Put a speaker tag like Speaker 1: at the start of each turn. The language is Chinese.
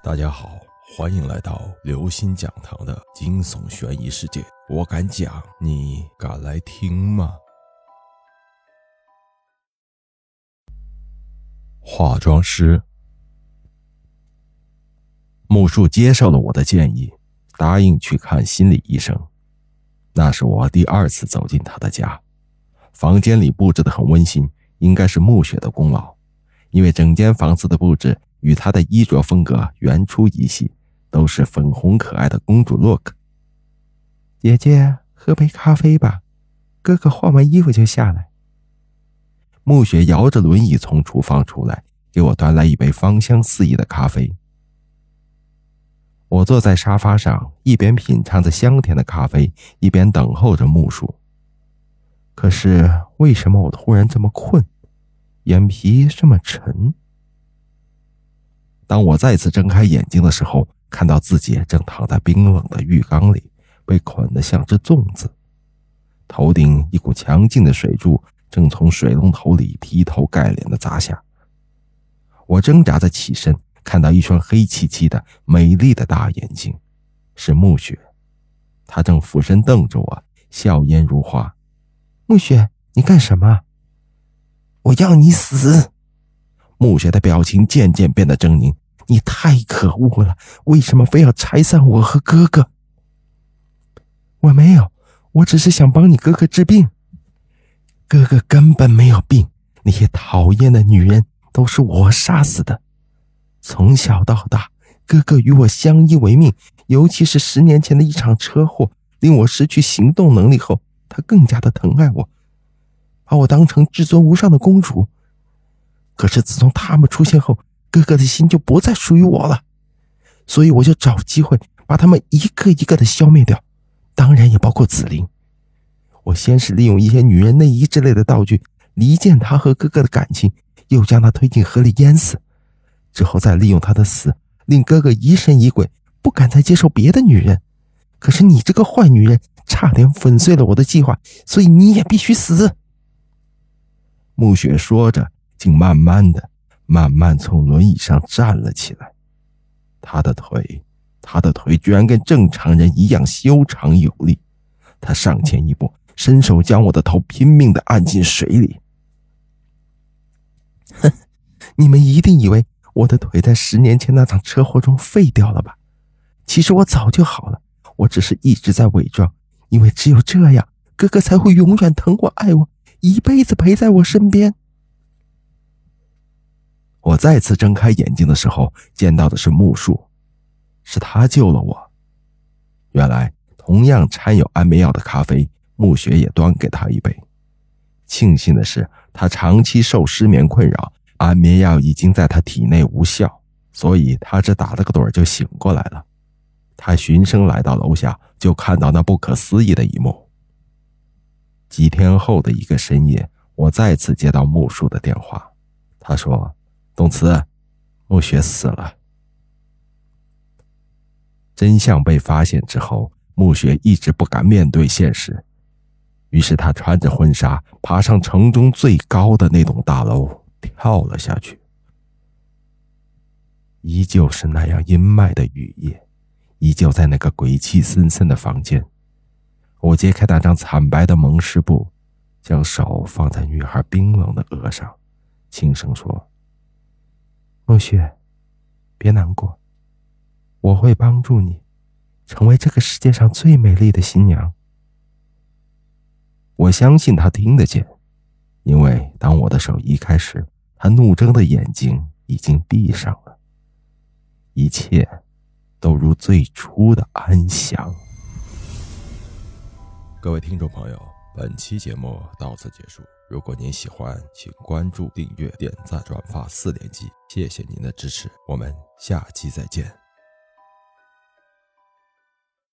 Speaker 1: 大家好，欢迎来到刘星讲堂的惊悚悬疑世界。我敢讲，你敢来听吗？化妆师木树接受了我的建议，答应去看心理医生。那是我第二次走进他的家，房间里布置的很温馨，应该是暮雪的功劳，因为整间房子的布置。与她的衣着风格原出一系，都是粉红可爱的公主 look。
Speaker 2: 姐姐，喝杯咖啡吧，哥哥换完衣服就下来。
Speaker 1: 暮雪摇着轮椅从厨房出来，给我端来一杯芳香四溢的咖啡。我坐在沙发上，一边品尝着香甜的咖啡，一边等候着木树。可是为什么我突然这么困，眼皮这么沉？当我再次睁开眼睛的时候，看到自己正躺在冰冷的浴缸里，被捆得像只粽子。头顶一股强劲的水柱正从水龙头里劈头盖脸的砸下。我挣扎着起身，看到一双黑漆漆的、美丽的大眼睛，是暮雪。她正俯身瞪着我，笑颜如花。
Speaker 2: 暮雪，你干什么？
Speaker 3: 我要你死！
Speaker 1: 暮雪的表情渐渐变得狰狞。
Speaker 3: 你太可恶了！为什么非要拆散我和哥哥？
Speaker 2: 我没有，我只是想帮你哥哥治病。
Speaker 3: 哥哥根本没有病，那些讨厌的女人都是我杀死的。从小到大，哥哥与我相依为命，尤其是十年前的一场车祸，令我失去行动能力后，他更加的疼爱我，把我当成至尊无上的公主。可是自从他们出现后，哥哥的心就不再属于我了，所以我就找机会把他们一个一个的消灭掉，当然也包括紫菱。我先是利用一些女人内衣之类的道具离间他和哥哥的感情，又将他推进河里淹死，之后再利用他的死令哥哥疑神疑鬼，不敢再接受别的女人。可是你这个坏女人，差点粉碎了我的计划，所以你也必须死。
Speaker 1: 暮雪说着，竟慢慢的。慢慢从轮椅上站了起来，他的腿，他的腿居然跟正常人一样修长有力。他上前一步，伸手将我的头拼命的按进水里。
Speaker 3: 哼，你们一定以为我的腿在十年前那场车祸中废掉了吧？其实我早就好了，我只是一直在伪装，因为只有这样，哥哥才会永远疼我、爱我，一辈子陪在我身边。
Speaker 1: 我再次睁开眼睛的时候，见到的是木树，是他救了我。原来，同样掺有安眠药的咖啡，暮雪也端给他一杯。庆幸的是，他长期受失眠困扰，安眠药已经在他体内无效，所以他只打了个盹就醒过来了。他循声来到楼下，就看到那不可思议的一幕。几天后的一个深夜，我再次接到木树的电话，他说。动词，暮雪死了。真相被发现之后，暮雪一直不敢面对现实，于是她穿着婚纱，爬上城中最高的那栋大楼，跳了下去。依旧是那样阴霾的雨夜，依旧在那个鬼气森森的房间。我揭开那张惨白的蒙尸布，将手放在女孩冰冷的额上，轻声说。
Speaker 2: 暮雪，别难过，我会帮助你，成为这个世界上最美丽的新娘。
Speaker 1: 我相信他听得见，因为当我的手移开时，他怒睁的眼睛已经闭上了。一切，都如最初的安详。各位听众朋友，本期节目到此结束。如果您喜欢，请关注、订阅、点赞、转发四连击，谢谢您的支持，我们下期再见。